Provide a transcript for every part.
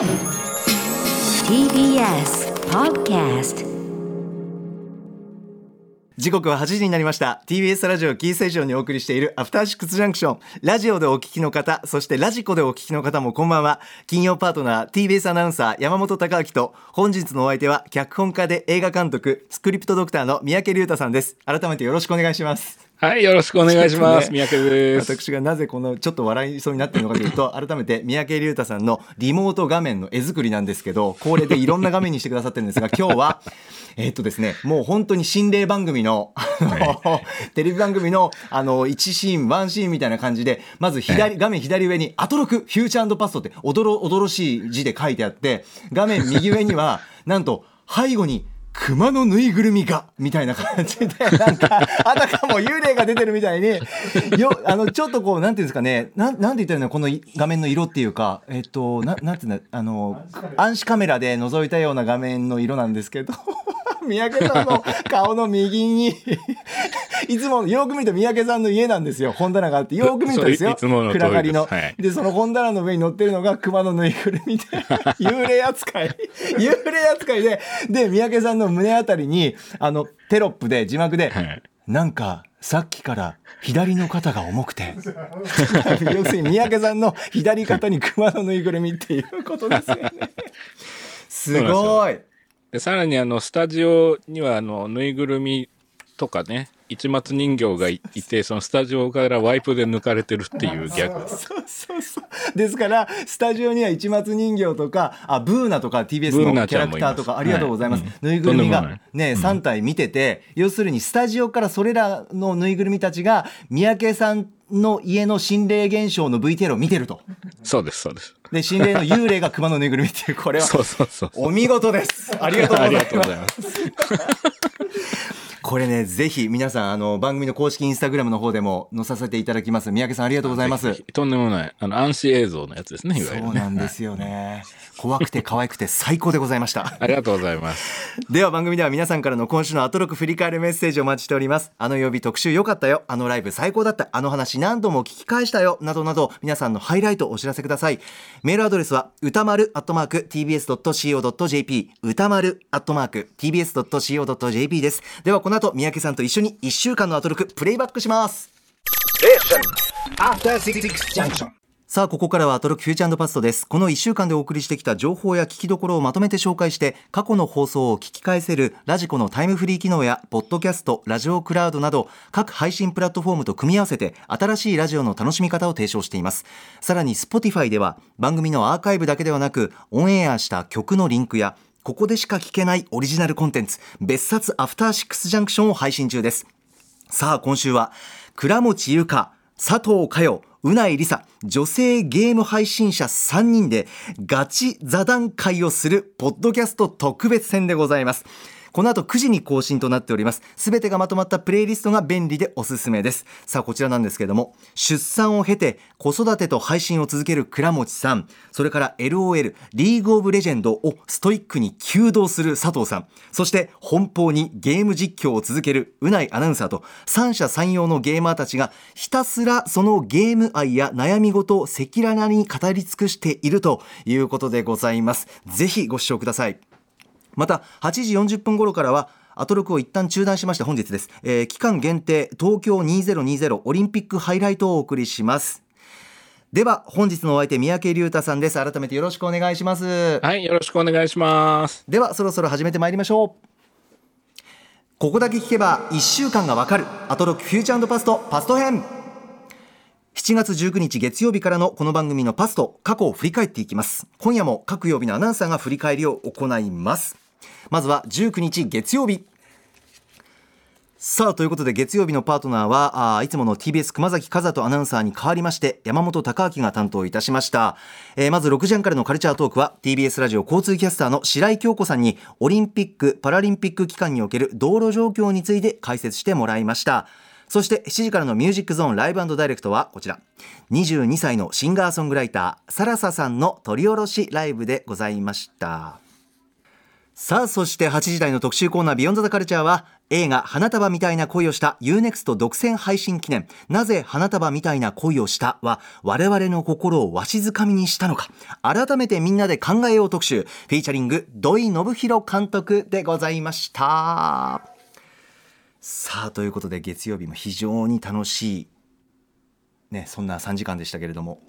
TBS Podcast 時刻は8時になりました。TBS ラジオキーステーションにお送りしているアフターシックスジャンクションラジオでお聞きの方そしてラジコでお聞きの方もこんばんは。金曜パートナー TBS アナウンサー山本貴明と本日のお相手は脚本家で映画監督スクリプトドクターの三宅龍太さんです。改めてよろしくお願いします。はい、よろしくお願いします。ちょっと三宅です。私がなぜこのちょっと笑いそうになってるのかというと 改めて三宅龍太さんのリモート画面の絵作りなんですけど恒例でいろんな画面にしてくださってるんですが今日は えーっとですねもう本当に心霊番組のあの テレビ番組のあの1シーン1シーンみたいな感じでまず左画面左上に「アトロクフューチャーパスト」っておどろおどろしい字で書いてあって画面右上にはなんと背後に熊のぬいぐるみがみたいな感じでなんかあたかも幽霊が出てるみたいによあのちょっとこうなんていうんですかねなんなんて言ったらいいのこの画面の色っていうかえっとななんていうんだあの暗視カメラで覗いたような画面の色なんですけど。三宅さんの顔の右に いつもよく見ると三宅さんの家なんですよ。本棚があってよく見るとですよ。暗がりの、はい。でその本棚の上に乗ってるのが熊のぬいぐるみで 幽霊扱い。幽霊扱いでで三宅さんの胸あたりにあのテロップで字幕で、はい。なんかさっきから左の肩が重くて。要するに三宅さんの左肩に熊のぬいぐるみっていうことですよね。すごいでさらにあのスタジオにはあのぬいぐるみとかね市松人形がいいてそのスタジオからワイプで抜かれてるっていうギャグ。そうそうそうですからスタジオには市松人形とかあブーナとか TBS のキャラクターとかありがとうございます、はい。ぬいぐるみがね、3体見てて要するにスタジオからそれらのぬいぐるみたちが三宅さんの家の心霊現象の VTR を見てると。そうですそうです。で心霊の幽霊が熊のぬいぐるみっていうこれは そうそうそうお見事です。ありがとうございますこれねぜひ皆さんあの番組の公式インスタグラムの方でも載させていただきます。三宅さんありがとうございます。とんでもないあの暗視映像のやつですねいわゆるそうねなんですよね怖くて可愛くて最高でございました。ありがとうございます。では番組では皆さんからの今週のアトロク振り返るメッセージをお待ちしております。あの曜日特集良かったよ。あのライブ最高だった。あの話何度も聞き返したよ。などなど皆さんのハイライトをお知らせください。メールアドレスは歌丸アットマーク tbs.co.jp 歌丸アットマーク tbs.co.jp です。ではこの後三宅さんと一緒に1週間のアトロクプレイバックします。After Six Junction. さあ、ここからはアトロックフューチャーパストです。この1週間でお送りしてきた情報や聞きどころをまとめて紹介して、過去の放送を聞き返せるラジコのタイムフリー機能や、ポッドキャスト、ラジオクラウドなど、各配信プラットフォームと組み合わせて、新しいラジオの楽しみ方を提唱しています。さらに、Spotify では、番組のアーカイブだけではなく、オンエアした曲のリンクや、ここでしか聞けないオリジナルコンテンツ、別冊アフターシックスジャンクションを配信中です。さあ今週は倉持優香佐藤佳代うないりさ女性ゲーム配信者3人でガチ座談会をするポッドキャスト特別編でございます。この後9時に更新となっております。すべてがまとまったプレイリストが便利でおすすめです。さあこちらなんですけれども。出産を経て子育てと配信を続ける倉持さん。それから LOL リーグオブレジェンドをストイックに弓道する佐藤さん。そして奔放にゲーム実況を続けるうないアナウンサーと三者三様のゲーマーたちがひたすらそのゲーム愛や悩み事を赤裸々に語り尽くしているということでございます。ぜひご視聴ください。また8時40分頃からはアトロクを一旦中断しまして本日です、えー期間限定東京2020オリンピックハイライトをお送りします。では本日のお相手三宅龍太さんです。改めてよろしくお願いします。はいよろしくお願いします。ではそろそろ始めてまいりましょう。ここだけ聞けば1週間がわかる。アトロックフューチャーパストパスト編。7月19日月曜日からのこの番組のパスト過去を振り返っていきます。今夜も各曜日のアナウンサーが振り返りを行いますまずは19日月曜日。さあということで月曜日のパートナーはあーいつもの TBS 熊崎和人アナウンサーに代わりまして山本貴明が担当いたしました、えーまず6時半からのカルチャートークは TBS ラジオ交通キャスターの白井京子さんにオリンピック・パラリンピック期間における道路状況について解説してもらいました。そして7時からのミュージックゾーンライブダイレクトはこちら。22歳のシンガーソングライターサラサさんの取り下ろしライブでございました。さあそして8時台の特集コーナービヨンドザカルチャーは映画花束みたいな恋をした UNEXT 独占配信記念。なぜ花束みたいな恋をした？は我々の心をわしづかみにしたのか。改めてみんなで考えよう特集。フィーチャリング土井信弘監督でございました。さあということで月曜日も非常に楽しい。ねそんな3時間でしたけれども。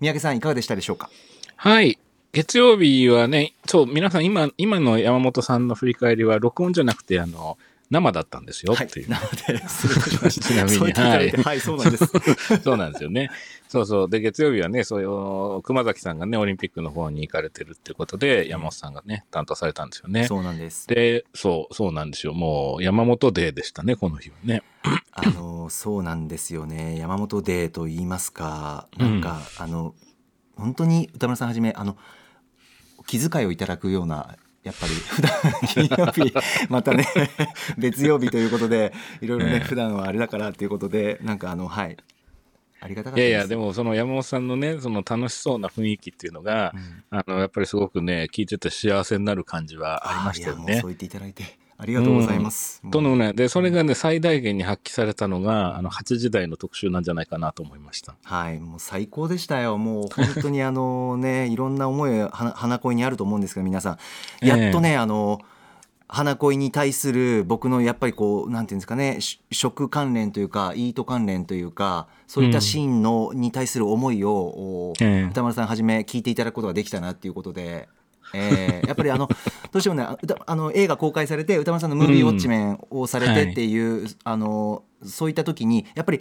三宅さんいかがでしたでしょうか？はい。月曜日はね、そう、皆さん今、今の山本さんの振り返りは録音じゃなくて、あの、生だったんですよはいっていう。なので失礼いたしましたちなみにはいはいそうなんです そうなんですよね。そうそう。で、月曜日はね、そういう、熊崎さんがね、オリンピックの方に行かれてるっていうことで、山本さんがね、担当されたんですよね。そうなんですで、そう、そうなんですよ。もう、山本デーでしたね、この日はね。あのそうなんですよね山本デーと言いますかなんか、あの本当に歌村さんはじめあの気遣いをいただくようなやっぱり 普段金曜日またね 別曜日ということでいろいろねええ。普段はあれだからっていうことでなんかあのはい。ありがたかったです。いやいや、でもその山本さんのね、その楽しそうな雰囲気っていうのが、あの、やっぱりすごくね、聞いてて幸せになる感じはありましたよね。そう。言っていただいてありがとうございます、もうとのね、で、それがね、最大限に発揮されたのが、あの、8時台の特集なんじゃないかなと思いました。はい、もう最高でしたよ。もう本当にあのね、いろんな思いが花花恋にあると思うんですが、皆さん。やっとね、あの、花恋に対する僕のやっぱりこう、なんていうんですかね、し食関連というか、イート関連というか、そういったシーンの、に対する思いを、歌丸さんはじめ聞いていただくことができたなっていうことで、えーやっぱりあの どうしてもねあの映画公開されて歌丸さんのムービーウォッチメンをされてっていう、あのそういった時にやっぱり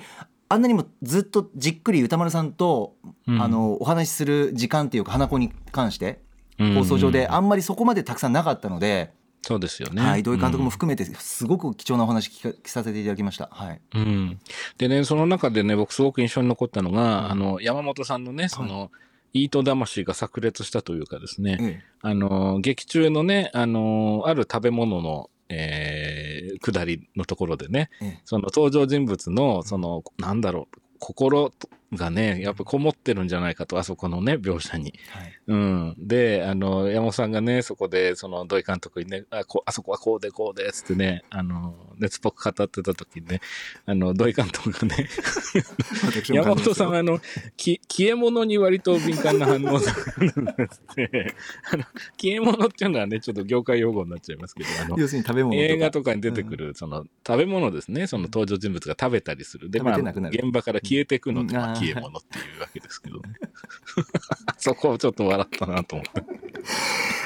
あんなにもずっとじっくり歌丸さんと、うんあのお話しする時間っていうか花子に関してうん放送上であんまりそこまでたくさんなかったので、そうですよね。はい、土井監督もうん含めてすごく貴重なお話聞か聞させていただきました。はいうん。でね、その中でね、僕すごく印象に残ったのが、あの、山本さんのね、その、イート魂が炸裂したというかですね、えあの、劇中のね、あの、ある食べ物の、えー、下りのところでね、ええ。その登場人物の、その、なんだろう、心がね、やっぱこもってるんじゃないかと、あそこのね、描写に。はいうん。で、あの、山本さんがね、そこで、その、土井監督にね、あ、こあそこはこうでこうで、つってね、あの、熱っぽく語ってた時にね、あの、土井監督がね、山本さんは、あの、き消え物に割と敏感な反応されるんですあの、消え物っていうのはね、ちょっと業界用語になっちゃいますけど、あの、要するに食べ物映画とかに出てくる、その、食べ物ですね。その登場人物が食べたりする。で、まあ、現場から消えていくので、うん消え物っていうわけですけどね。そこをちょっと笑ったなと思って。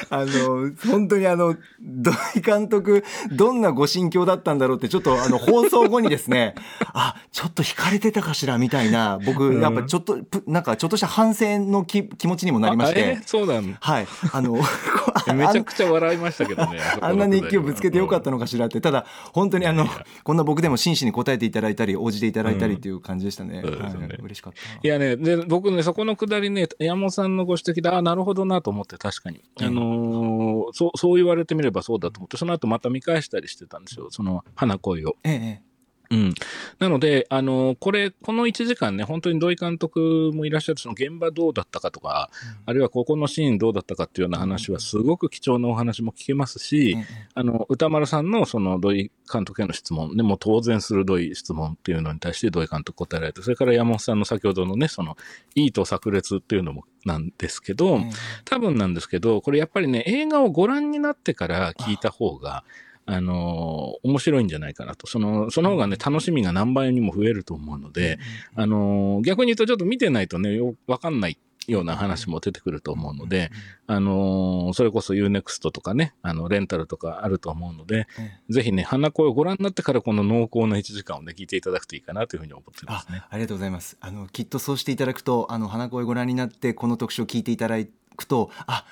あの本当にあの土井監督どんなご心境だったんだろうってちょっとあの放送後にですね あちょっと惹かれてたかしらみたいな僕やっぱちょっとぷなんかちょっとした反省の気気持ちにもなりましあてえそうなのはい。あの あめちゃくちゃ笑いましたけどね。あんなに勢いぶつけてよかったの。のかしらってただ本当にあのこんな僕でも真摯に答えていただいたり応じていただいたりっていう感じでしたね,、い、嬉しかったいやね、で、僕ね、そこのくだりね、山本さんのご指摘で、ああ、なるほどなと思って、確かに。あのーそう、そう言われてみればそうだと思って、その後また見返したりしてたんですよ。その、花恋を。ええうん。なので、あの、これ、この1時間ね、本当に土井監督もいらっしゃって、その現場どうだったかとか、あるいはここのシーンどうだったかっていうような話は、すごく貴重なお話も聞けますえし、えあの、歌丸さんのその土井監督への質問、でもう当然鋭い質問っていうのに対して土井監督答えられて、それから山本さんの先ほどのね、その、いいと炸裂っていうのもなんですけど、ええ多分なんですけど、これやっぱりね、映画をご覧になってから聞いた方が、あのー面白いんじゃないかなと。その、その方がね、楽しみが何倍にも増えると思うので、あのー逆に言うとちょっと見てないとね、よわかんないような話も出てくると思うので、あのーそれこそ UNEXT とかね、あの、レンタルとかあると思うので、えぜひね、花声をご覧になってからこの濃厚な1時間をね、聞いていただくといいかなというふうに思ってまあすね。ありがとうございます。あのきっとそうしていただくとあの花声ご覧になってこの特集を聞いていただくとあ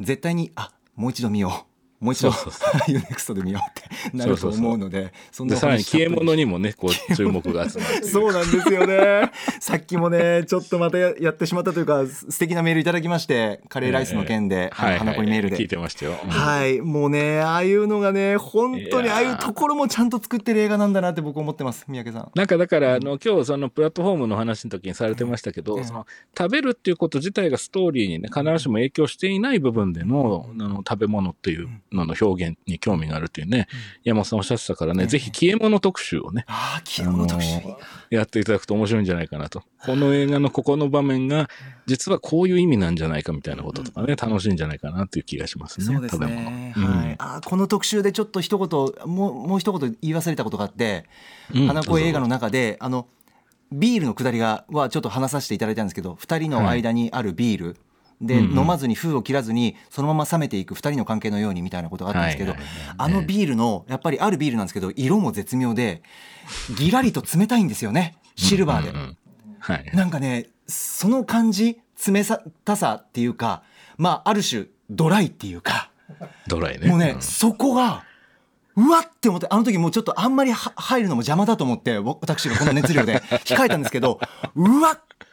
絶対にあもう一度見ようもう一度そうそうユネクストで見ようってなると思うのでそんで、なおさらに消え物にもね、こう、注目が集まる。そうなんですよね。さっきもねちょっとまたややってしまったというかす素敵なメールいただきましてカレーライスの件で、あのはい、花恋メールで。聞いてましたよ。うん。はい、もうね、ああいうのがね、本当にああいうところもちゃんと作ってる映画なんだなって僕思ってます、三宅さん。なんかだから、あの、今日そのプラットフォームの話の時にされてましたけど、うん。その食べるっていうこと自体がストーリーにね、必ずしも影響していない部分での、あの食べ物っていうのの表現に興味があるっていうね、山本さんおっしゃってたからね、ぜひ消え物特集をね、ああ記憶特集やっていただくと面白いんじゃないかなと。この映画のここの場面が、実はこういう意味なんじゃないかみたいなこととかね、楽しいんじゃないかなっていう気がしますね。そうです食べね。物。はい。あーこの特集でちょっと一言もうもう一言言い忘れたことがあって、うん花子映画の中であのビールの下りがはちょっと話させていただいたんですけど、二人の間にあるビール。でうんうん。飲まずに封を切らずにそのまま冷めていく二人の関係のようにみたいなことがあったんですけどはいはいはいはい。あのビールのやっぱりあるビールなんですけど色も絶妙でぎらりと冷たいんですよねシルバーで。うんうんはい。なんかねその感じ冷たさっていうかまあある種ドライっていうかドライね。もうね、ん。そこがうわって思ってあの時もうちょっとあんまりは入るのも邪魔だと思って僕私がこの熱量で控えたんですけどうわ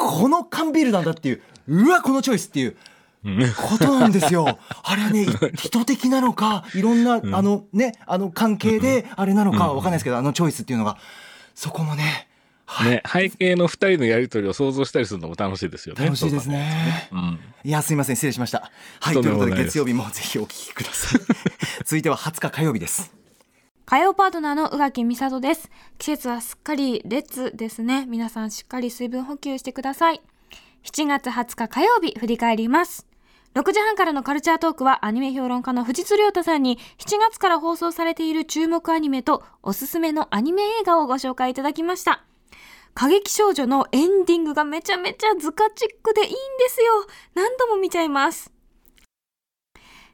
この缶ビールなんだっていううわこのチョイスっていうことなんですよ。あれはね、い意図的なのか、いろんな、あのね、あの関係であれなのかわかんないですけど、あのチョイスっていうのが、そこもね、ね、背景の二人のやりとりを想像したりするのも楽しいですよね。楽しいですね。うん。いや、すみません、失礼しました。はい、ということで、月曜日もぜひお聞きください。続いては20日火曜日です。火曜パートナーの宇垣美里です。季節はすっかり列ですね。皆さんしっかり水分補給してください。7月20日火曜日振り返ります。6時半からのカルチャートークはアニメ評論家の藤津亮太さんに7月から放送されている注目アニメとおすすめのアニメ映画をご紹介いただきました。過激少女のエンディングがめちゃめちゃズカチックでいいんですよ。何度も見ちゃいます。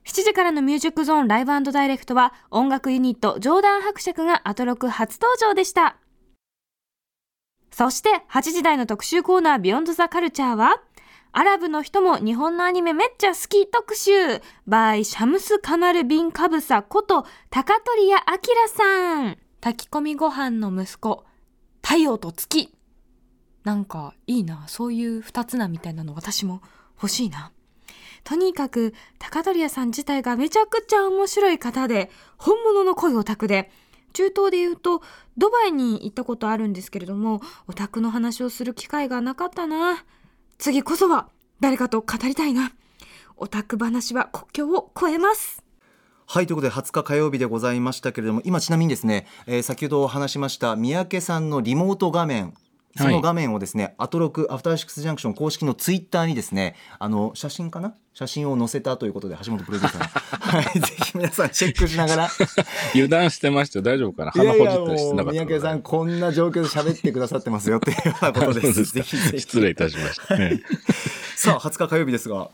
7時からのミュージックゾーンライブダイレクトは音楽ユニットジョーダン伯爵がアトロク初登場でした。そして8時台の特集コーナービヨンドザカルチャーはアラブの人も日本のアニメめっちゃ好き特集 by シャムス・カマル・ビン・カブサこと高取屋明さん。炊き込みご飯の息子太陽と月。なんかいいなそういう二つなみたいなの私も欲しいな。とにかく高取屋さん自体がめちゃくちゃ面白い方で本物の恋オタクで。中東で言うとドバイに行ったことあるんですけれどもオタクの話をする機会がなかったな。次こそは誰かと語りたいな。オタク話は国境を越えます。はいということで20日火曜日でございましたけれども今ちなみにですね、えー先ほど話しました三宅さんのリモート画面その画面をですね、アトロクアフターシックスジャンクション公式のツイッターにですねあの写真かな？写真を載せたということで橋本プロデューサー。はいぜひ皆さんチェックしながら。油断してましたよ。大丈夫かな？い鼻ほじったりしてなかった三宅さんこんな状況で喋ってくださってますよっていうようなことです。失礼いたしました。ねさあ20日火曜日ですが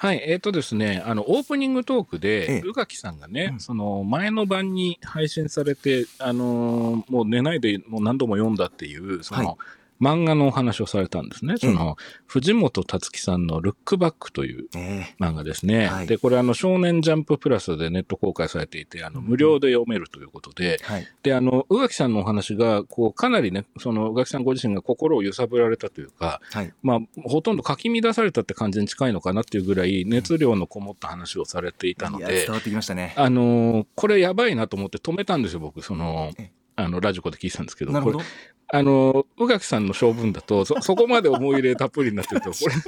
はい、えっ、とですね、あの、オープニングトークえでえ、宇垣さんがね、その、前の晩に配信されて、あのーもう寝ないで、もう何度も読んだっていう、その、はい漫画のお話をされたんですね。その、藤本つ樹さんのルックバックというえ漫画ですね。はい。で、これあの、少年ジャンププラスでネット公開されていて、あの、無料で読めるということで、ーはい。で、あの、宇垣さんのお話が、こう、かなりね、その、宇垣さんご自身が心を揺さぶられたというか、はい。まあ、ほとんどかき乱されたって感じに近いのかなっていうぐらい、熱量のこもった話をされていたのでいや伝、わってきましたね。あのーこれやばいなと思って止めたんですよ、僕、そのえ、あの、ラジコで聞いてたんですけど、なるほど。これ、あのー、宇垣さんの性分だと、そ、そこまで思い入れたっぷりになってると、これ、こ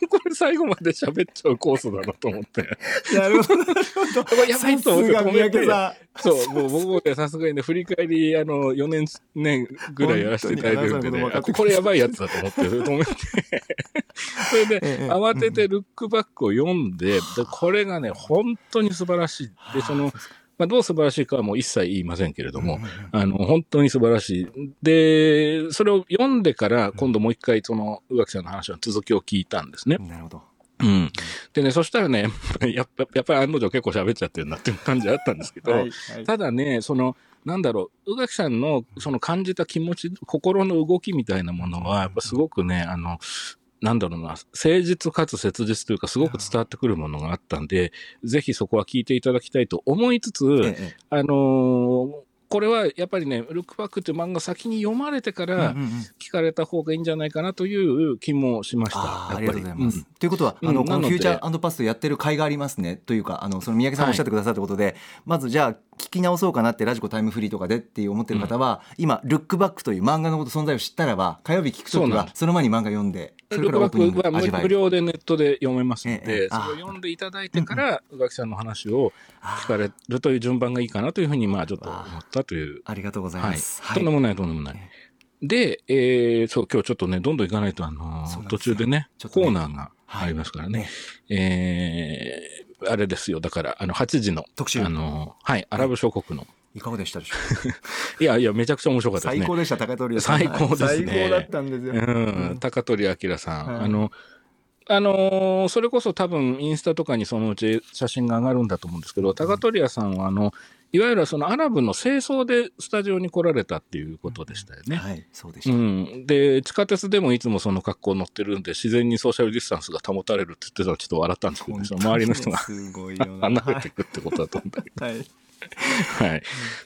れ、これ最後まで喋っちゃうコースだなと思って。なるほどなるほど。これやばいと思って止めて。そう、もう僕もね、さすがにね、振り返り、あの、4年、年ぐらいやらせていただいてるんでね、これやばいやつだと思って、止めて。それで、ええ慌ててルックバックを読んで、でこれがね、本当に素晴らしい。で、その、まあ、どう素晴らしいかはもう一切言いませんけれども、あの、本当に素晴らしい。で、それを読んでから、今度もう一回、その、宇垣さんの話の続きを聞いたんですね。なるほどうん。でね、そしたらね、やっぱ、やっぱり案の定結構喋っちゃってるなっていう感じあったんですけど、はいはいただね、その、なんだろう、宇垣さんのその感じた気持ち、心の動きみたいなものは、やっぱすごくね、あの、なんだろうな、誠実かつ切実というか、すごく伝わってくるものがあったんで、ぜひそこは聞いていただきたいと思いつつ、ええあのーこれはやっぱりね、ルックバックっていう漫画先に読まれてからうんうんうん。聞かれた方がいいんじゃないかなという気もしました。あーありやっぱり。がとうございます。うん。ということは、あのこうんなのフューチャーパストやってる甲斐がありますねというかあのその三宅さんがおっしゃってくださったことで、まずじゃあ聞き直そうかなってラジコタイムフリーとかでっていう思ってる方は、今ルックバックという漫画のこと存在を知ったらば火曜日聞くときはその前に漫画読んで独学は無料でネットで読めますのええで、あそれを読んでいただいてから、宇垣さんの話を聞かれるという順番がいいかなというふうに、まあちょっと思ったという。ありがとうございはい。ます。とんでもない、とんでもない。で、えー、そう、今日ちょっとね、どんどん行かないと、あの途中でねコーナーがありますからね。えー、あれですよ。だから、あの、8時の、特集あの、はい、アラブ諸国の。いかがでしたでしょ いやいや、めちゃくちゃ面白かうったですね。最高でした、高取さん。最高ですね最高だったんですよ。うん、高取明さん、はいあの、あのーそれこそ多分インスタとかにそのうち写真が上がるんだと思うんですけど、高取屋さんはあの、いわゆるそのアラブの清掃でスタジオに来られたっていうことでしたよね。はい、そうでしうた。ん、で地下鉄でもいつもその格好乗ってるんで自然にソーシャルディスタンスが保たれるって言ってたらちょっと笑ったんですけど、ね、その周りの人がすごいよな。離れていくってことだと思うんだけどはい。はい。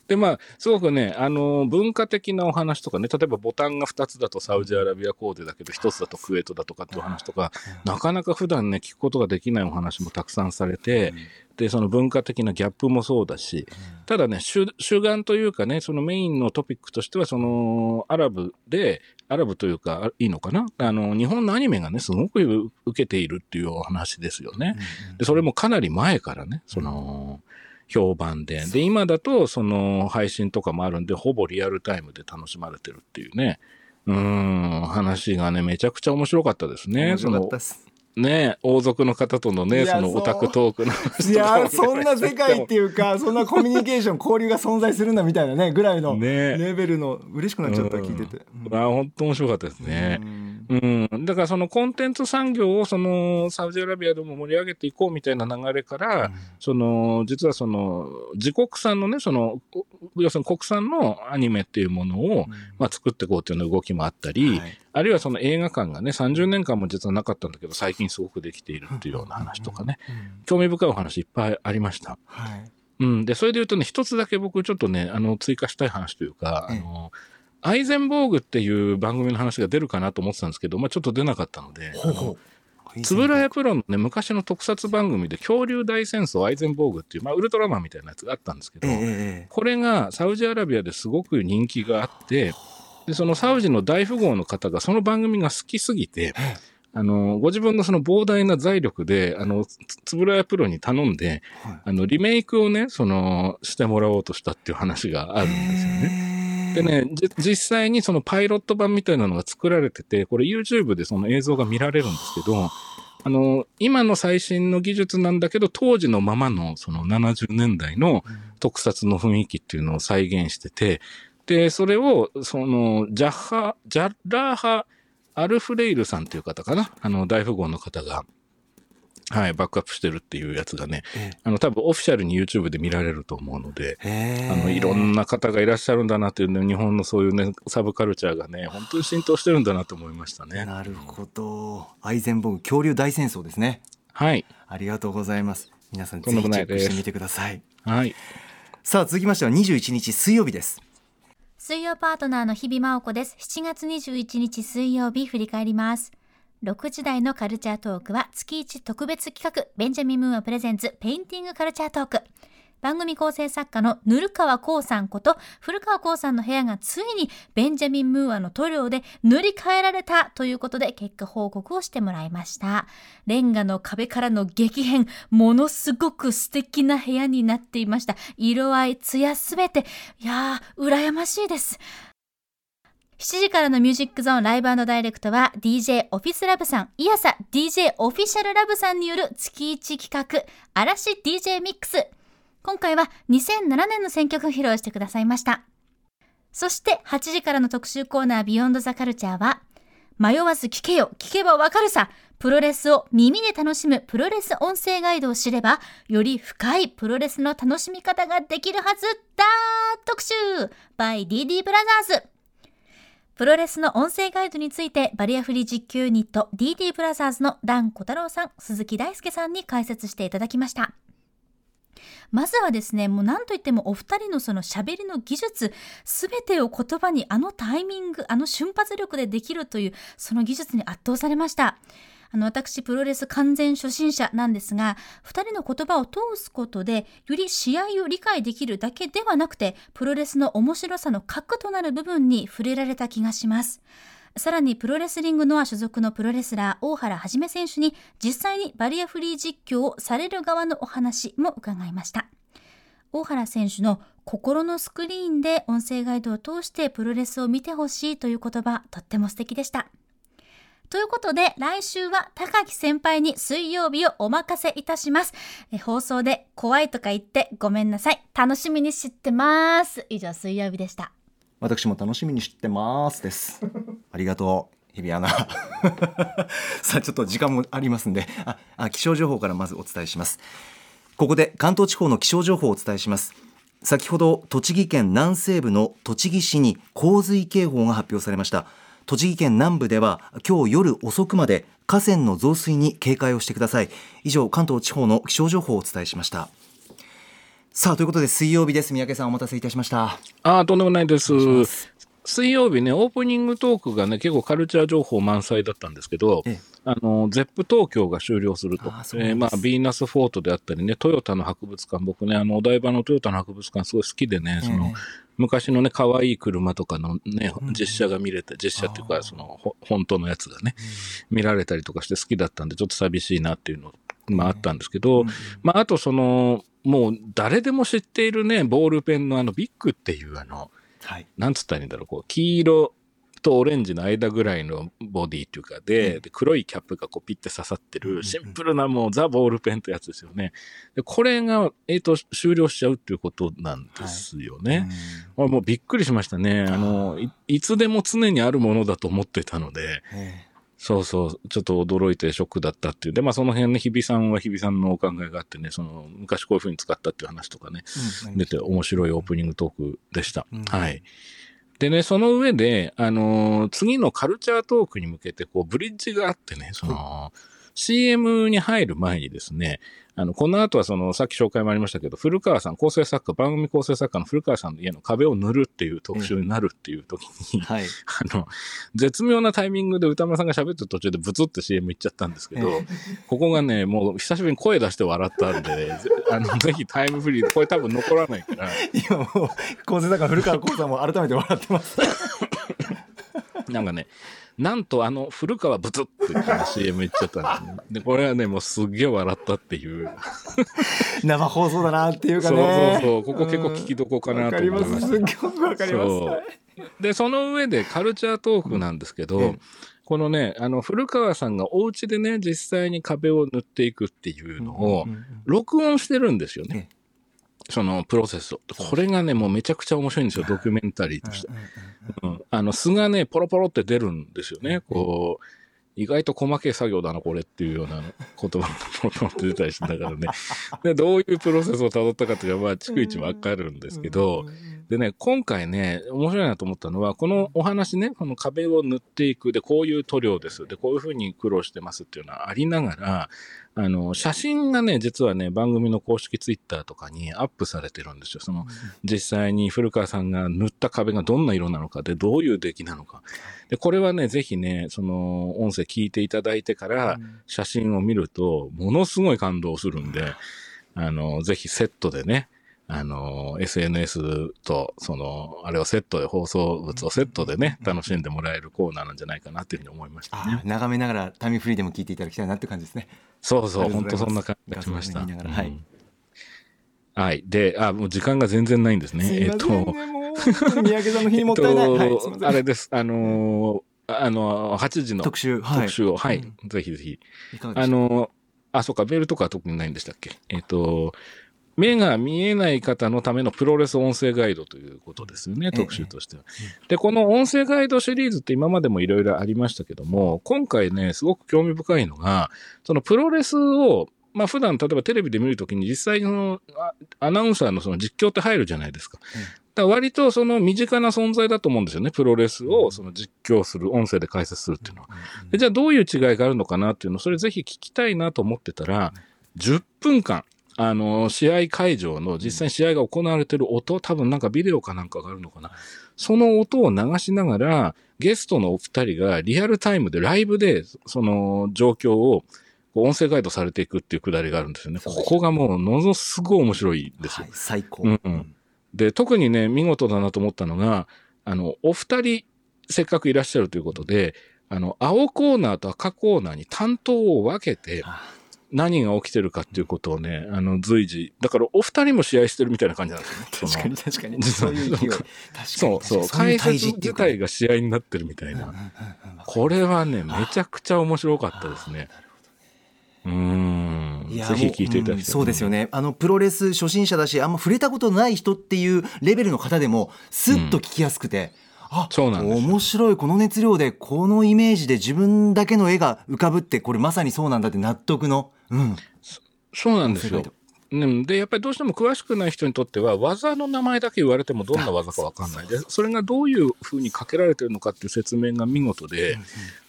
で、まあ、すごくね、あの、文化的なお話とかね、例えばボタンが2つだとサウジアラビアコーデだけど、1つだとクウェートだとかっていうお話とか、なかなか普段ね、聞くことができないお話もたくさんされて、で、その文化的なギャップもそうだし、ただね、主主眼というかね、そのメインのトピックとしては、その、アラブで、アラブというか、あいいのかな？あの、日本のアニメがね、すごく受けているっていうお話ですよね。で、それもかなり前からね、その、評判で。で、今だと、その、配信とかもあるんで、ほぼリアルタイムで楽しまれてるっていうね。うーん、話がね、めちゃくちゃ面白かったですね。面白かっそのた。ね、王族の方とのね、そのオタクトークのいやーそんな世界っていうかそんなコミュニケーション交流が存在するんだみたいなねぐらいのねレベルの嬉しくなっちゃった聞いてて。うんあ本当面白かったですね。うんうん、だからそのコンテンツ産業をそのサウジアラビアでも盛り上げていこうみたいな流れから、その実はその自国産のねそのお要するに国産のアニメっていうものを、まあ、作っていこうっていうような動きもあったり、はい。あるいはその映画館がね30年間も実はなかったんだけど最近すごくできているっていうような話とかね、興味深いお話いっぱいありました。はい。うん、でそれで言うとね一つだけ僕ちょっとねあの追加したい話というか、ええ。あのアイゼンボーグっていう番組の話が出るかなと思ってたんですけど、まあ、ちょっと出なかったので、ほうほう。つぶらやプロのね、昔の特撮番組で恐竜大戦争アイゼンボーグっていう、まあ、ウルトラマンみたいなやつがあったんですけど、えええこれがサウジアラビアですごく人気があって、でそのサウジの大富豪の方がその番組が好きすぎて、あの、ご自分のその膨大な財力で、あの、つつぶらやプロに頼んで、はい。あの、リメイクをね、その、してもらおうとしたっていう話があるんですよね。でね、じ実際にそのパイロット版みたいなのが作られてて、これ YouTube でその映像が見られるんですけど、あ。の、今の最新の技術なんだけど、当時のままのその70年代の特撮の雰囲気っていうのを再現してて、で、それを、その、ジャッハ、ジャッラーハ・アルフレイルさんっていう方かな？あの、大富豪の方が、はい、バックアップしてるっていうやつがね、えあの、多分オフィシャルに YouTube で見られると思うので、えあの、いろんな方がいらっしゃるんだなっていうね、日本のそういうね、サブカルチャーがね、本当に浸透してるんだなと思いましたね。なるほどアイゼンボーグ恐竜大戦争ですねはい。ありがとうございます皆さんとぜひチェックしてみてくださいはい。さあ続きましては21日水曜日です水曜パートナーの日比麻音子です。7月21日水曜日振り返ります。6時台のカルチャートークは月1特別企画ベンジャミン・ムーアプレゼンツペインティングカルチャートーク。番組構成作家のぬる川光さんこと古川耕さんの部屋がついにベンジャミン・ムーアの塗料で塗り替えられたということで結果報告をしてもらいました。レンガの壁からの激変、ものすごく素敵な部屋になっていました。色合い、艶すべて、いやー、羨ましいです。7時からのミュージックゾーンライブダイレクトは DJ オフィスラブさん、いやさ DJ オフィシャルラブさんによる月1企画、嵐 DJ ミックス。今回は2007年の選曲を披露してくださいました。そして8時からの特集コーナービヨンドザカルチャーは、迷わず聞けよ、聞けばわかるさ。プロレスを耳で楽しむプロレス音声ガイドを知れば、より深いプロレスの楽しみ方ができるはずだ特集 by DD ブラザーズプロレスの音声ガイドについてバリアフリー実況ユニット DD ブラザーズのダン小太郎さん、鈴木大輔さんに解説していただきました。まずはですね、もう何といってもお二人のその喋りの技術、すべてを言葉にあのタイミング、あの瞬発力でできるという、その技術に圧倒されました。あの、私、プロレス完全初心者なんですが、二人の言葉を通すことで、より試合を理解できるだけではなくて、プロレスの面白さの核となる部分に触れられた気がします。さらにプロレスリングノア所属のプロレスラー大原はじめ選手に実際にバリアフリー実況をされる側のお話も伺いました。大原選手の心のスクリーンで音声ガイドを通してプロレスを見てほしいという言葉、とっても素敵でした。ということで、来週は高木先輩に水曜日をお任せいたします。え放送で怖いとか言ってごめんなさい。楽しみに知ってます。以上、水曜日でした。私も楽しみにしてますです。ありがとう。日比アナ さあちょっと時間もありますんでああ気象情報からまずお伝えしますここで関東地方の気象情報をお伝えします先ほど栃木県南西部の栃木市に洪水警報が発表されました栃木県南部では今日夜遅くまで河川の増水に警戒をしてください。以上関東地方の気象情報をお伝えしました。さあということで水曜日です。三宅さんお待たせいたしました。ああ、とんでもないです。水曜日ね、オープニングトークがね、結構カルチャー情報満載だったんですけど、ええ。あの、ゼップ東京が終了すると。あえーまあ、ヴィーナスフォートであったりね、トヨタの博物館、僕ね、あの、お台場のトヨタの博物館すごい好きでね、その、ええ昔のね、可愛い車とかのねうん、実写が見れて、実写っていうか、その、ほ本当のやつがね、見られたりとかして好きだったんで、ちょっと寂しいなっていうの、まああったんですけど、まああとその、もう誰でも知っているね、ボールペンのあのビッグっていうあの、はい。なんつったらいいんだろう、こう、黄色とオレンジの間ぐらいのボディっていうかで、で黒いキャップがこうピッて刺さってうんうんるシンプルなもうザ・ボールペンってやつですよね。で、これが、えっ、と、終了しちゃうっていうことなんですよね。これもうびっくりしましたね。あの、いいつでも常にあるものだと思ってたので、えそうそう、ちょっと驚いてショックだったっていう。で、まあその辺ね、日比さんは日比さんのお考えがあってね、その、昔こういう風に使ったっていう話とかね、えうん出て面白いオープニングトークでした。うんはい。でね、その上で、あのー次のカルチャートークに向けて、こう、ブリッジがあってね、その、CM に入る前にですね、あの、この後はその、さっき紹介もありましたけど、古川さん、構成作家、番組構成作家の古川さんの家の壁を塗るっていう特集になるっていう時に、はい。あの、絶妙なタイミングで歌村さんが喋ってる途中でブツって CM 行っちゃったんですけど、えここがね、もう久しぶりに声出して笑ったんで、ぜあの、ぜひタイムフリーで、これ多分残らないから、今もう構成作家古川光さんも改めて笑ってます。なんかね、なんとあの古川ブツって言って CM 言っちゃったんですね。で、これはね、もうすっげえ笑ったっていう。生放送だなっていうかそうねそうそう、ここ結構聞きどこかなと思いましすっごくわかります。で、その上でカルチャートークなんですけど、ええこのね、あの、古川さんがお家でね、実際に壁を塗っていくっていうのをうんうんうん、録音してるんですよね。えそのプロセスを。これがね、もうめちゃくちゃ面白いんですよ、ドキュメンタリーとして。うん、あの、素がね、ポロポロって出るんですよね。こう、意外と細けい作業だな、これっていうような言葉がポロポロって出たりして、だからね。で、どういうプロセスを辿ったかっていうのは、まあ、逐一わかるんですけど、でね、今回ね、面白いなと思ったのは、このお話ね、この壁を塗っていく、で、こういう塗料です。で、こういうふうに苦労してますっていうのはありながら、あの、写真がね、実はね、番組の公式ツイッターとかにアップされてるんですよ。その、実際に古川さんが塗った壁がどんな色なのかで、どういう出来なのか。で、これはね、ぜひね、その、音声聞いていただいてから、写真を見ると、ものすごい感動するんで、あの、ぜひセットでね、あの、SNS と、その、あれをセットで、放送物をセットでね、楽しんでもらえるコーナーなんじゃないかなっていうふうに思いましたね。あ。眺めながらタイムフリーでも聞いていただきたいなって感じですね。そうそう、本当そんな感じがしました。はいうん。はい。で、あ、もう時間が全然ないんですね。えっと、三宅さんの日にもったいない、えっとはいあれです。あのーあの、8時の特集はい。特集を、はい、うん。ぜひぜひ。いかがでしたあの、あ、そうか、メールとかは特にないんでしたっけ？えっ、と、目が見えない方のためのプロレス音声ガイドということですよね、え特集としては。で、この音声ガイドシリーズって今までもいろいろありましたけども、今回ね、すごく興味深いのが、そのプロレスを、まあ普段例えばテレビで見るときに実際のあアナウンサーのその実況って入るじゃないですか。だ割とその身近な存在だと思うんですよね。プロレスをその実況する、音声で解説するっていうのは。でじゃあどういう違いがあるのかなっていうのを、それぜひ聞きたいなと思ってたら、10分間、あの、試合会場の実際に試合が行われてる音、多分なんかビデオかなんかがあるのかな。その音を流しながら、ゲストのお二人がリアルタイムでライブで、その状況を、音声ガイドされていくっていうくだりがあるんですよね。ここがもう、ものすごい面白いですよはい。最高、うんうんで、特にね、見事だなと思ったのが、あの、お二人、せっかくいらっしゃるということで、あの、青コーナーと赤コーナーに担当を分けて、何が起きてるかっていうことをね、あの、随時、だからお二人も試合してるみたいな感じなんですよね。確かに確かに。そそうういう勢い。確かにそうそう。解説。自体が試合になってるみたいな。これはね、めちゃくちゃ面白かったですね。うーん。ぜひ聞いていただきたい、そうですよねあのプロレス初心者だしあんま触れたことない人っていうレベルの方でもスッと聞きやすくて、あそうなん面白いこの熱量でこのイメージで自分だけの絵が浮かぶってこれまさにそうなんだって納得の、うん、そうなんですよ。うん、でやっぱりどうしても詳しくない人にとっては技の名前だけ言われてもどんな技か分かんない。でそれがどういうふうにかけられてるのかっていう説明が見事で、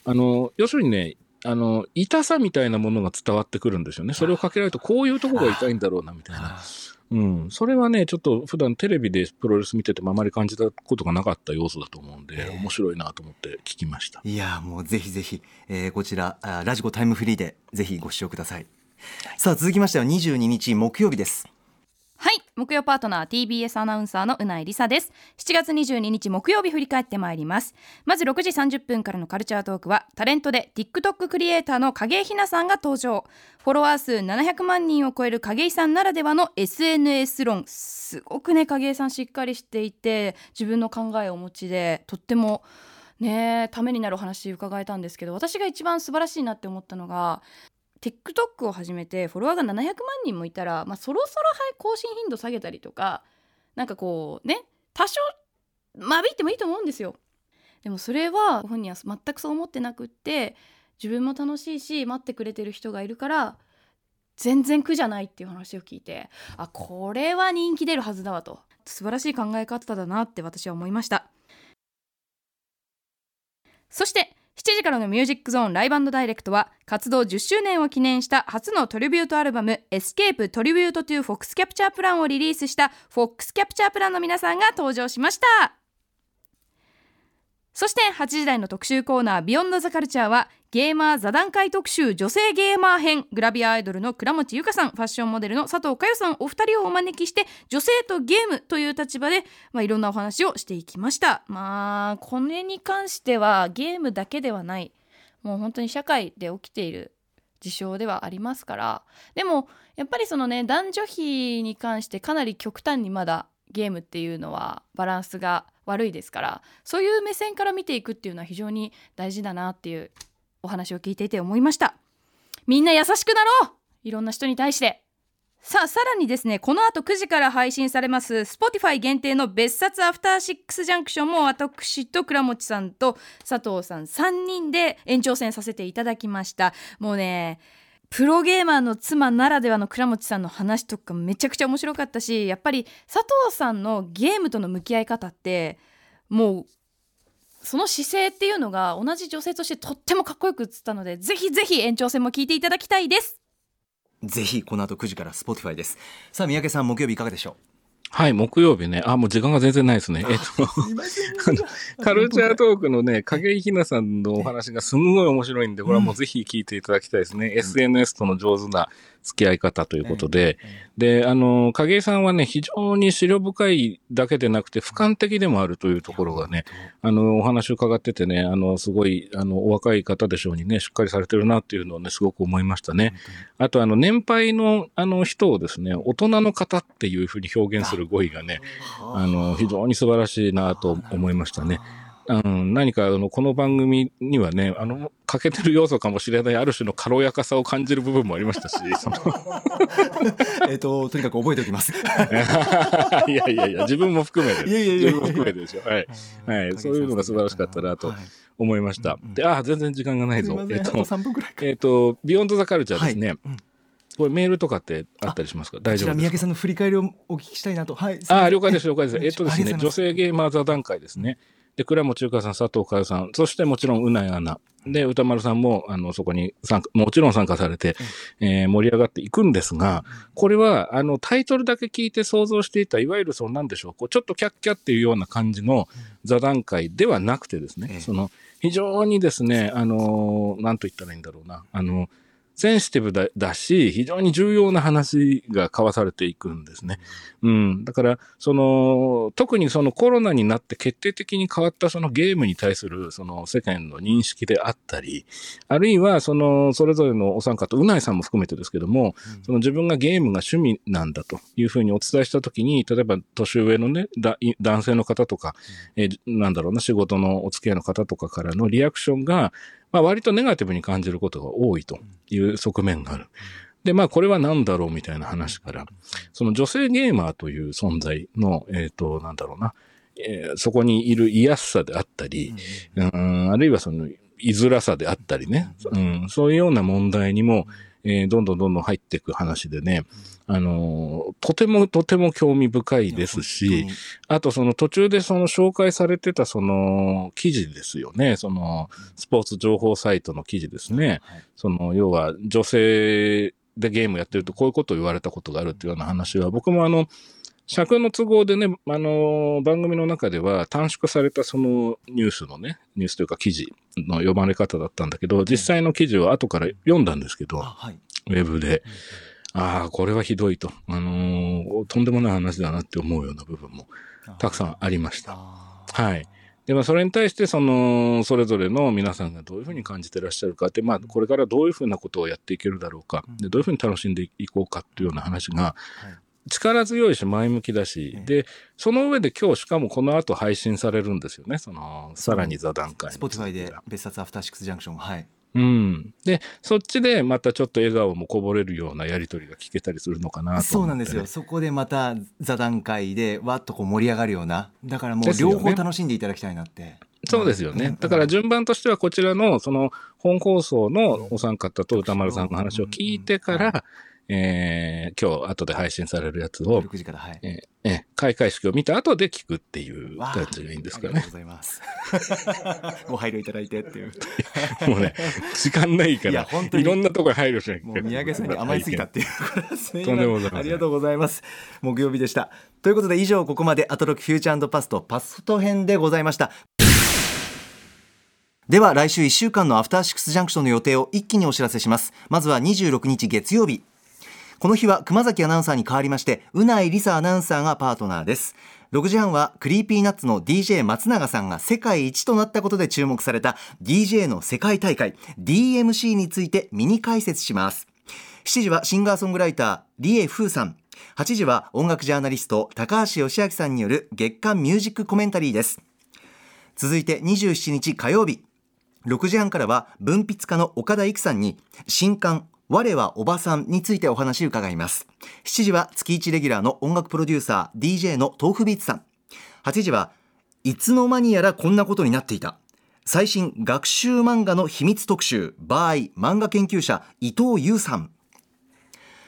あの要するにねあの痛さみたいなものが伝わってくるんですよね。それをかけられるとこういうとこが痛いんだろうなみたいな、うん、それはねちょっと普段テレビでプロレス見ててもあまり感じたことがなかった要素だと思うんで、面白いなと思って聞きました。いやもうぜひぜひ、えーこちらあラジコタイムフリーでぜひご視聴ください。さあ続きましては22日木曜日です。はい木曜パートナー TBS アナウンサーのうないりさです。7月22日木曜日振り返ってまいります。まず6時30分からのカルチャートークはタレントで TikTok クリエイターの影井ひなさんが登場。フォロワー数700万人を超える影井さんならではの SNS 論。すごくね影井さんしっかりしていて自分の考えをお持ちでとってもねためになるお話伺えたんですけど私が一番素晴らしいなって思ったのが TikTok を始めてフォロワーが700万人もいたら、まあ、そろそろ更新頻度下げたりとかなんかこうね多少間引いてもいいと思うんですよ。でもそれは本人は全くそう思ってなくって自分も楽しいし待ってくれてる人がいるから全然苦じゃないっていう話を聞いてあこれは人気出るはずだわと素晴らしい考え方だなって私は思いましたそして7時からのミュージックゾーンライブダイレクトは活動10周年を記念した初のトリビュートアルバムエスケープトリビュートトゥフォックスキャプチャープランをリリースしたフォックスキャプチャープランの皆さんが登場しました。そして8時台の特集コーナービヨンドザカルチャーはゲーマー座談会特集女性ゲーマー編グラビアアイドルの倉持由香さんファッションモデルの佐藤佳代さんお二人をお招きして女性とゲームという立場で、まあ、いろんなお話をしていきました。まあこれに関してはゲームだけではないもう本当に社会で起きている事象ではありますからでもやっぱりそのね男女比に関してかなり極端にまだゲームっていうのはバランスが悪いですからそういう目線から見ていくっていうのは非常に大事だなっていうお話を聞いていて思いました。みんな優しくなろう。いろんな人に対して。さあさらにですねこの後9時から配信されます Spotify 限定の別冊アフターシックスジャンクションも私と倉持さんと佐藤さん3人で延長戦させていただきました。もうねプロゲーマーの妻ならではの倉持さんの話とかめちゃくちゃ面白かったしやっぱり佐藤さんのゲームとの向き合い方ってもうその姿勢っていうのが同じ女性としてとってもかっこよく映ったのでぜひぜひ延長戦も聞いていただきたいです。ぜひこの後9時から Spotify です。さあ三宅さん木曜日いかがでしょう？はい、木曜日ね。あ、もう時間が全然ないですね。えっと、カルチャートークのね、影井ひなさんのお話がすんごい面白いんで、これはもうぜひ聞いていただきたいですね。SNS との上手な付き合い方ということで。で、あの、影井さんはね、非常に資料深いだけでなくて、俯瞰的でもあるというところがね、あの、お話を伺っててね、あの、すごい、あの、お若い方でしょうにね、しっかりされてるなっていうのをね、すごく思いましたね。あと、あの、年配の、あの、人をですね、大人の方っていうふうに表現する語彙がね、あ。の、非常に素晴らしいなと思いましたね。うん、何かあのこの番組にはねあの欠けてる要素かもしれないある種の軽やかさを感じる部分もありましたし その。う えっととにかく覚えておきます。いやいやいや自分も含めていやいやいやいや。自分も含めてですよはい、はい、そういうのが素晴らしかったなと思いました、であ全然時間がないぞ。えっと3分くらいか。えっとビヨンドザカルチャーですね、はい。うんこれメールとかってあったりしますか？大丈夫ですか？宅さんの振り返りをお聞きしたいなと。はいああ、了解です、了解です。ええっとですね、女性ゲーマー座談会ですね。で、倉持由香さん、佐藤佳代さん、そしてもちろん、うないアナ。で、歌丸さんも、あの、そこに参加、もちろん参加されて、えー盛り上がっていくんですが、これは、あの、タイトルだけ聞いて想像していた、いわゆる、その、なんでしょう、こう、ちょっとキャッキャっていうような感じの座談会ではなくてですね、ええ。その、非常にですね、あの、なんと言ったらいいんだろうな、あの、センシティブだだし、非常に重要な話が交わされていくんですね。うん。だから、その、特にそのコロナになって決定的に変わったそのゲームに対するその世間の認識であったり、あるいはその、それぞれのお三方、うないさんも含めてですけども、その自分がゲームが趣味なんだというふうにお伝えしたときに、例えば年上のね、男性の方とか、えーなんだろうな、仕事のお付き合いの方とかからのリアクションが、まあ割とネガティブに感じることが多いという側面がある。で、まあこれは何だろうみたいな話から、その女性ゲーマーという存在の、えっ、と、なんだろうな、えーそこにいる癒やしさであったり、うん、あるいはその、居づらさであったりね、うん、そういうような問題にも、えーどんどんどんどん入っていく話でね、あのーとてもとても興味深いですし、あとその途中でその紹介されてたその記事ですよね。そのスポーツ情報サイトの記事ですね。その要は女性でゲームやってるとこういうことを言われたことがあるっていうような話は僕もあの、尺の都合でね、あの、番組の中では短縮されたそのニュースのね、ニュースというか記事の読まれ方だったんだけど、実際の記事を後から読んだんですけど、あはい。ウェブで。ああ、これはひどいと。あのーとんでもない話だなって思うような部分もたくさんありました。あはい。で、まあ、それに対して、その、それぞれの皆さんがどういうふうに感じてらっしゃるかって、まあ、これからどういうふうなことをやっていけるだろうか、で、どういうふうに楽しんでいこうかっていうような話が、力強いし前向きだし、で、その上で今日しかもこの後配信されるんですよね。その、さらに座談会。スポティファイで別冊アフターシックスジャンクション。はい。うん。で、そっちでまたちょっと笑顔もこぼれるようなやりとりが聞けたりするのかなと思って。そうなんですよ。そこでまた座談会でわっとこう盛り上がるような。だからもう両方楽しんでいただきたいなって。そうですよね。だから順番としてはこちらのその本放送のお三方と歌丸さんの話を聞いてから、えー今日後で配信されるやつを、6時から、はい。えーえー開会式を見た後で聞くっていう感じがいいんですかねありがとう。ございます。ご配慮いただいてっていう。もうね、時間ないかいやら、本当にいろんなところに配慮しなきゃいけもない。う宮家さんに甘いすぎたっていうことんでもございませんありがとうございます。木曜日でした。ということで以上ここまでアトロックフューチャーパストパスト編でございました。では来週1週間のアフターシックスジャンクションの予定を一気にお知らせします。まずは26日月曜日。この日は熊崎アナウンサーに代わりまして、うないりさアナウンサーがパートナーです。6時半はクリーピーナッツの DJ 松永さんが世界一となったことで注目された DJ の世界大会 DMC についてミニ解説します。7時はシンガーソングライター、リエ・フーさん。8時は音楽ジャーナリスト、高橋芳朗さんによる月間ミュージックコメンタリーです。続いて27日火曜日。6時半からは文筆家の岡田育さんに新刊我はおばさんについてお話を伺います。7時は月1レギュラーの音楽プロデューサー DJ の豆腐ビーツさん。8時はいつの間にやらこんなことになっていた。最新学習漫画の秘密特集 by 漫画研究者伊藤優さん。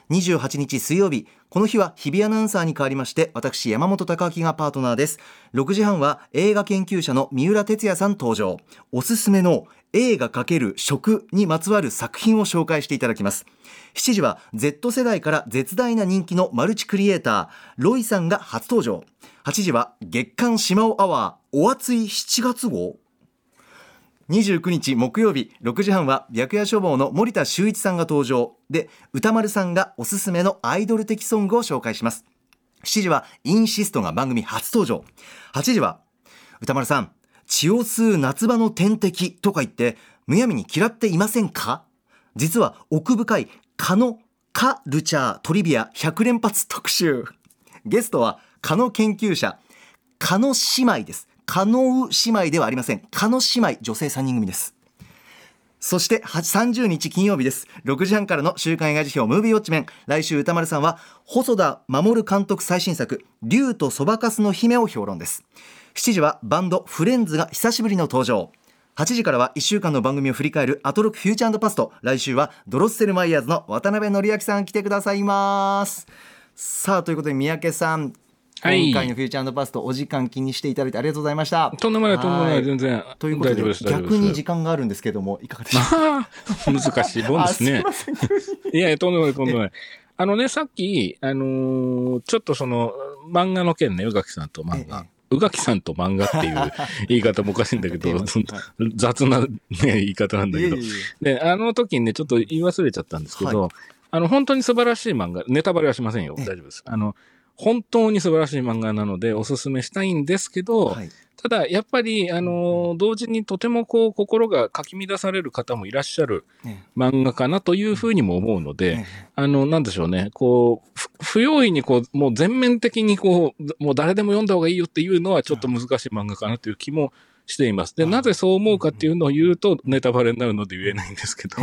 28日水曜日この日は日比アナウンサーに代わりまして私山本貴明がパートナーです。6時半は映画研究者の三浦哲也さん登場。おすすめの映画×食にまつわる作品を紹介していただきます。7時は Z 世代から絶大な人気のマルチクリエイターロイさんが初登場。8時は月刊島尾アワーお熱い7月号。29日木曜日6時半は白夜処方の森田修一さんが登場。で歌丸さんがおすすめのアイドル的ソングを紹介します。7時はインシストが番組初登場。8時は歌丸さん血を吸う夏場の天敵とか言ってむやみに嫌っていませんか？実は奥深い蚊のカルチャートリビア100連発特集。ゲストは蚊の研究者蚊の姉妹です。蚊の姉妹ではありません。蚊の姉妹女性3人組です。そして30日金曜日です。6時半からの週刊映画辞表ムービーウォッチメン。来週歌丸さんは細田守監督最新作竜とそばかすの姫を評論です。7時はバンドフレンズが久しぶりの登場。8時からは1週間の番組を振り返るアトロックフューチャーパスト。来週はドロッセルマイヤーズの渡辺則明さん来てくださいます。さあということで三宅さんはい今回のフューチャーパストお時間気にしていただいてありがとうございましたとんでもない、とんでもな、はい全然。ということで。逆に時間があるんですけどもいかがでしょう？か 難しいもんですね。あすいいやいや、とんでもない、とんでもない。あのね、さっき、あのーちょっとその、漫画の件ね、宇垣さんと漫画。え宇垣さんと漫画っていう言い方もおかしいんだけど、雑な、ね、言い方なんだけどで、あの時にね、ちょっと言い忘れちゃったんですけど、はあの、本当に素晴らしい漫画、ネタバレはしませんよ。ええ大丈夫です。あの、本当に素晴らしい漫画なので、おすすめしたいんですけど、はい。ただ、やっぱり、あの、同時にとてもこう、心がかき乱される方もいらっしゃるね漫画かなというふうにも思うので、ねあの、なんでしょうね、こう、ふ不用意にこう、もう全面的にこう、もう誰でも読んだ方がいいよっていうのはちょっと難しい漫画かなという気もしています。で、なぜそう思うかっていうのを言うとネタバレになるので言えないんですけど、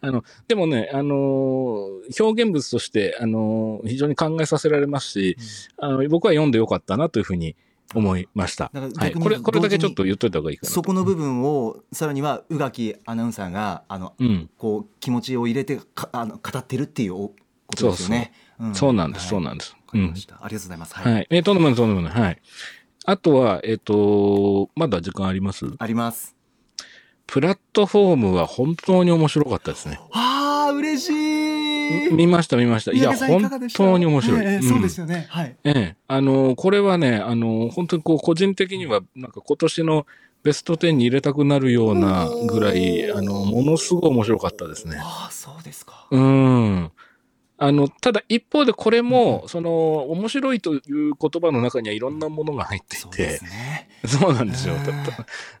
あの、でもね、あのー表現物として、あのー非常に考えさせられますし、あの僕は読んでよかったなというふうに思いました。はい。これ、これだけちょっと言っといた方がいいかなと。そこの部分をさらには宇垣アナウンサーがあの、うん。こう気持ちを入れてかあの語ってるっていうことですよね。そうなんです、そうんなんです。わかりました。ありがとうございます。はい。はい。えーとんでもない、とんでもない。はい。あとは、えっ、と、まだ時間あります？あります。プラットフォームは本当に面白かったですね。ああ嬉しい。見ました、見ました。いや、本当に面白い。ええんそうですよね。はい。ええ、あの、これはね、あの、本当にこう、個人的には、なんか今年のベスト10に入れたくなるようなぐらい、あの、ものすごい面白かったですね。ああそうですか。うん。あの、ただ一方でこれも、その、面白いという言葉の中にはいろんなものが入っていてそうです、ね。そうなんですよ。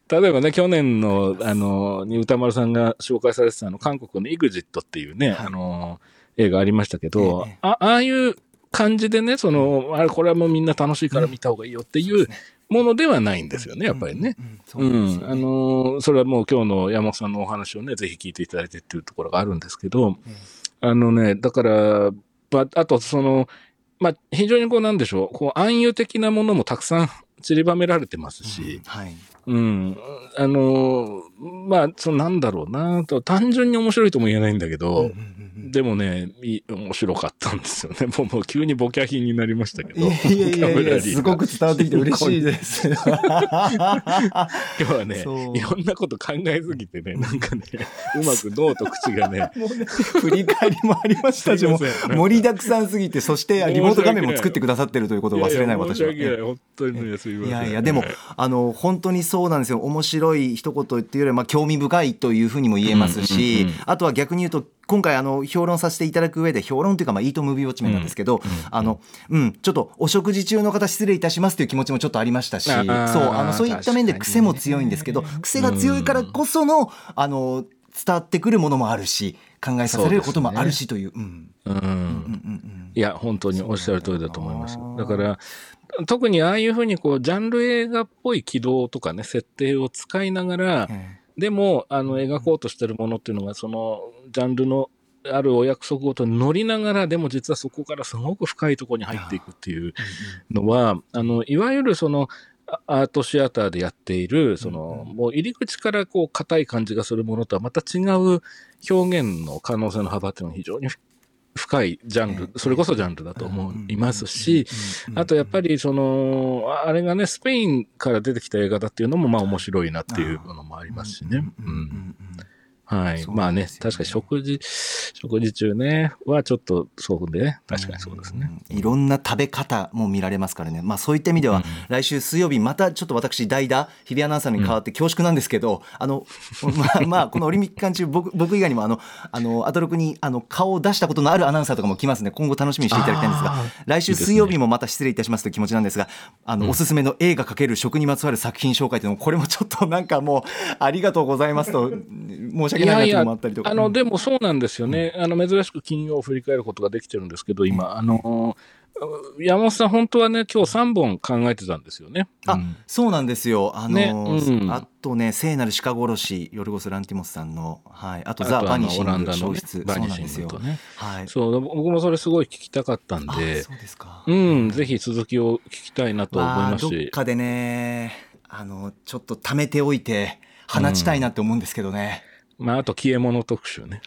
例えばね、去年の、あの、に歌丸さんが紹介されてたあの、韓国の EXIT っていうね、はい。あの、映画ありましたけど、ええあああいう感じでね、その、あれ、これはもうみんな楽しいから見た方がいいよっていうものではないんですよね、やっぱりね。うん。あね。の、それはもう今日の山本さんのお話をね、ぜひ聞いていただいてっていうところがあるんですけど、あのね、だから、ばあとその、まあ、非常にこうなんでしょう、こう暗喩的なものもたくさん 散りばめられてますし、はい。うん。あの、まあ、そのなんだろうな、と単純に面白いとも言えないんだけど、うんうんうんでもね、い面白かったんですよね。も うもう急にボキャ品になりましたけど。いやいやいやすごく伝わってきて嬉しいです。今日はねいろんなこと考えすぎてね、なんかね、うまく脳と口がね、もうね、振り返りもありましたし、盛りだくさんすぎて、そしてリモート画面も作ってくださってるということを忘れない私は。いやいや。本当にね、すいません。いやいやでもあの本当にそうなんですよ面白い一言っていうよりは、まあ、興味深いというふうにも言えますし、あとは逆に言うと今回あの評論させていただく上で評論というかまあイートムービーウォッチメンなんですけど、あのうんちょっとお食事中の方失礼いたしますという気持ちもちょっとありましたしそうあのそういった面で癖も強いんですけど、癖が強いからこそのあの伝わってくるものもあるし考えさせれることもあるしという。うん。うん。うんうんうん。いや、本当におっしゃる通りだと思います。だから、特にああいうふうにこう、ジャンル映画っぽい軌道とかね、設定を使いながら、えでも、あの、描こうとしてるものっていうのが、その、ジャンルの、あるお約束ごとに乗りながら、でも実はそこからすごく深いところに入っていくっていうのは、あの、いわゆるその、あアートシアターでやっている、その、もう入り口からこう、硬い感じがするものとはまた違う表現の可能性の幅っていうのが非常に深いジャンル、それこそジャンルだと思いますし、あとやっぱりその、ああれがね、スペインから出てきた映画だっていうのもまあ面白いなっていうのもありますしね。うんはい。まあね確かに食事、食事中ね、はちょっとそうでね、確かにそうですね。いろんな食べ方も見られますからね、まあ、そういった意味では、来週水曜日またちょっと私代打日比アナウンサーに代わって恐縮なんですけど、あの まあ、まあ、このオリンピック期間中僕僕以外にもあのあのアトロクにあの顔を出したことのあるアナウンサーとかも来ますね。今後楽しみにしていただきたいんですが来週水曜日もまた失礼いたしますという気持ちなんですがあの、おすすめの映画×食にまつわる作品紹介というのもこれもちょっとなんかもうありがとうございますと申し訳ないなというのもあったりとか。あの、でもそうなんですよね。あの、珍しく金曜を振り返ることができてるんですけど、今、あの、山本さん、本当はね、今日3本考えてたんですよね。あ、うんそうなんですよ。あのねうんあとね、聖なる鹿殺し、ヨルゴス・ランティモスさんの、はい、あとザ・バニシングオランダのね消失、バニそうなんですよシングと。ね。はい。そう、僕もそれすごい聞きたかったんあで、そうですか。うん、ぜひ続きを聞きたいなと思いますし、どっかでね、あのちょっと貯めておいて放ちたいなって思うんですけどね。まあ、あと消え物特集ね。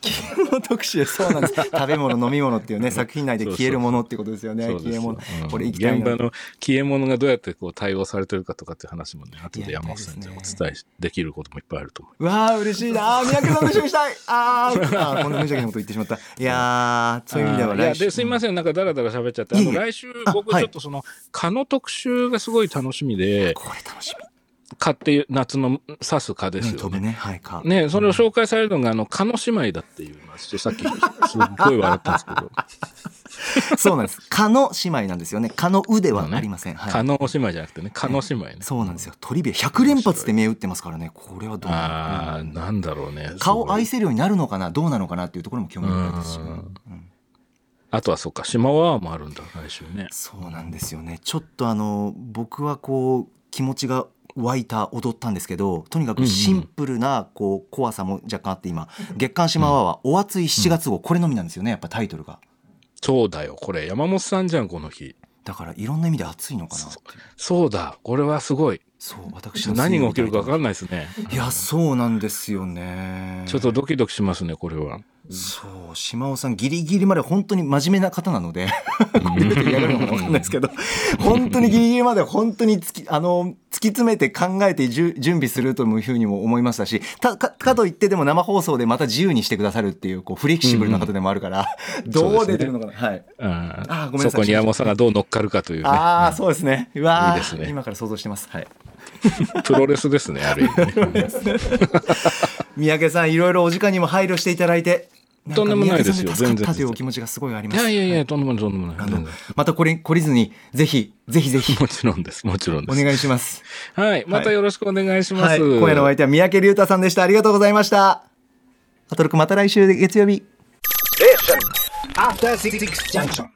特集。そうなんです。食べ物飲み物っていうね作品内で消えるものっていうことですよね。そうです。消え物。うん。これ行きたいな現場の消え物がどうやってこう対応されてるかとかっていう話もね、後で山本さんにお伝えできることもいっぱいあると思う。わあ嬉しいな。あー三宅さんと一緒にしたい。あー。あーこんな無邪気なこと言ってしまった。いやーそう。いう意味では来週。ですいません、なんかだらだら喋っちゃって、あの来週、あ僕はいちょっとその、蚊の特集がすごい楽しみで、これ楽し蚊っていう夏の刺す蚊でみね。飛ぶすよね。ねはいかね、それを紹介されるのが、あの、蚊の姉妹だっていうのは、ちょっとさっき、すっごい笑ったんですけど、そうなんです。蚊の姉妹なんですよね。蚊のうではありません。はい。蚊の姉妹じゃなくてね、蚊の姉妹ね。そうなんですよ。トリビア100連発で目打ってますからねこれはどうなのああ、なんだろうね。顔愛すせるようになるのかなどうなのかなっていうところも興味深いですし、あとはそっか、島ワーもあるんだ、来週ね。そうなんですよね。ちょっとあの僕はこう気持ちが湧いた踊ったんですけどとにかくシンプルなこう怖さも若干あって今月刊島ワーはお熱い7月号これのみなんですよねやっぱタイトルが。そうだよ、これ、山本さんじゃん、この日。だからいろんな意味で熱いのかなそうだ、これはすごい。そう私の何が起きるか分かんいないですね。いやそうなんですよね。ちょっとドキドキしますね、これは。そう島尾さんギリギリまで本当に真面目な方なのでこるのかもわかんないですけど本当にギリギリまで本当につきあの突き詰めて考えてじゅ準備するというふうにも思いましたしたかかといってでも生放送でまた自由にしてくださるっていうこうフレキシブルな方でもあるから、どう出てるのかな、はい。ああーごめんなさい。そこに山本さんがどう乗っかるかというね。ああそうですね。うわー。いいですね。今から想像してます。はい。プロレスですね、ある意味ね。三宅さんいろいろお時間にも配慮していただいてとんでもないですよ全然。というお気持ちがすごいありいます。やいやいや、とんでもない、とんでもないあの。またこれ懲りずにぜひぜひぜひ。もちろんです、もちろんです。お願いします。はい、またよろしくお願いします。はい、今夜のお相手は三宅龍太さんでした。ありがとうございましたアトロクまた来週月曜日。After Six Junction.